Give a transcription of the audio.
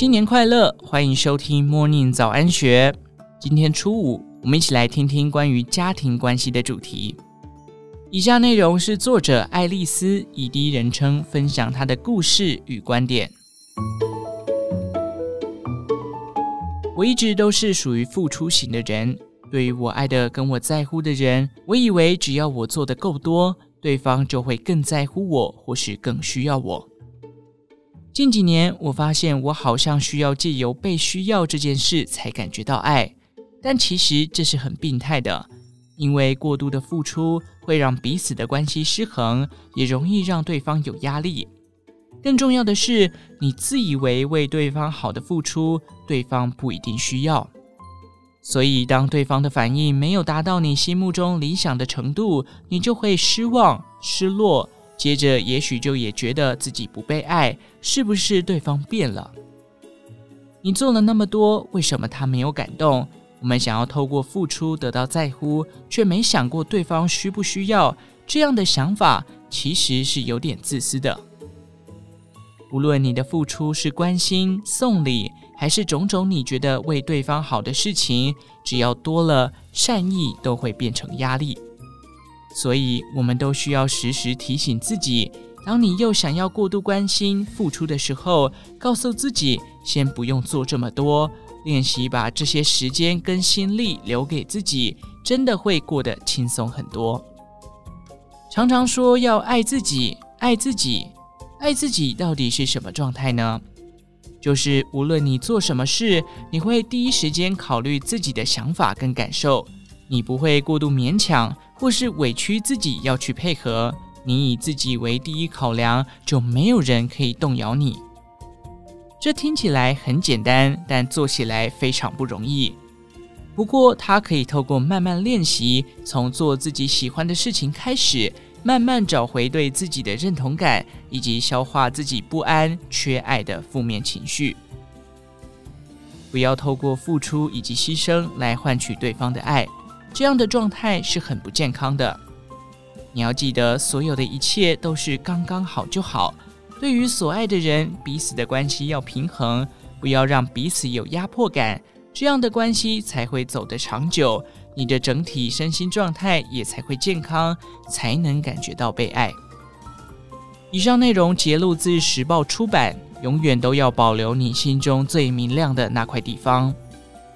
新年快乐！欢迎收听 Morning 早安学。今天初五，我们一起来听听关于家庭关系的主题。以下内容是作者爱丽丝以第一人称分享她的故事与观点。我一直都是属于付出型的人，对于我爱的跟我在乎的人，我以为只要我做的够多，对方就会更在乎我，或是更需要我。近几年，我发现我好像需要借由被需要这件事才感觉到爱，但其实这是很病态的，因为过度的付出会让彼此的关系失衡，也容易让对方有压力。更重要的是，你自以为为对方好的付出，对方不一定需要。所以，当对方的反应没有达到你心目中理想的程度，你就会失望、失落，接着也许就也觉得自己不被爱，是不是对方变了？你做了那么多，为什么他没有感动？我们想要透过付出得到在乎，却没想过对方需不需要，这样的想法其实是有点自私的。无论你的付出是关心、送礼，还是种种你觉得为对方好的事情，只要多了，善意都会变成压力。所以，我们都需要时时提醒自己：当你又想要过度关心、付出的时候，告诉自己先不用做这么多，练习把这些时间跟心力留给自己，真的会过得轻松很多。常常说要爱自己，爱自己。爱自己到底是什么状态呢？就是无论你做什么事，你会第一时间考虑自己的想法跟感受，你不会过度勉强或是委屈自己要去配合。你以自己为第一考量，就没有人可以动摇你。这听起来很简单，但做起来非常不容易。不过，它可以透过慢慢练习，从做自己喜欢的事情开始。慢慢找回对自己的认同感，以及消化自己不安、缺爱的负面情绪。不要透过付出以及牺牲来换取对方的爱，这样的状态是很不健康的。你要记得，所有的一切都是刚刚好就好。对于所爱的人，彼此的关系要平衡，不要让彼此有压迫感，这样的关系才会走得长久。你的整体身心状态也才会健康，才能感觉到被爱。以上内容节录自时报出版，永远都要保留你心中最明亮的那块地方。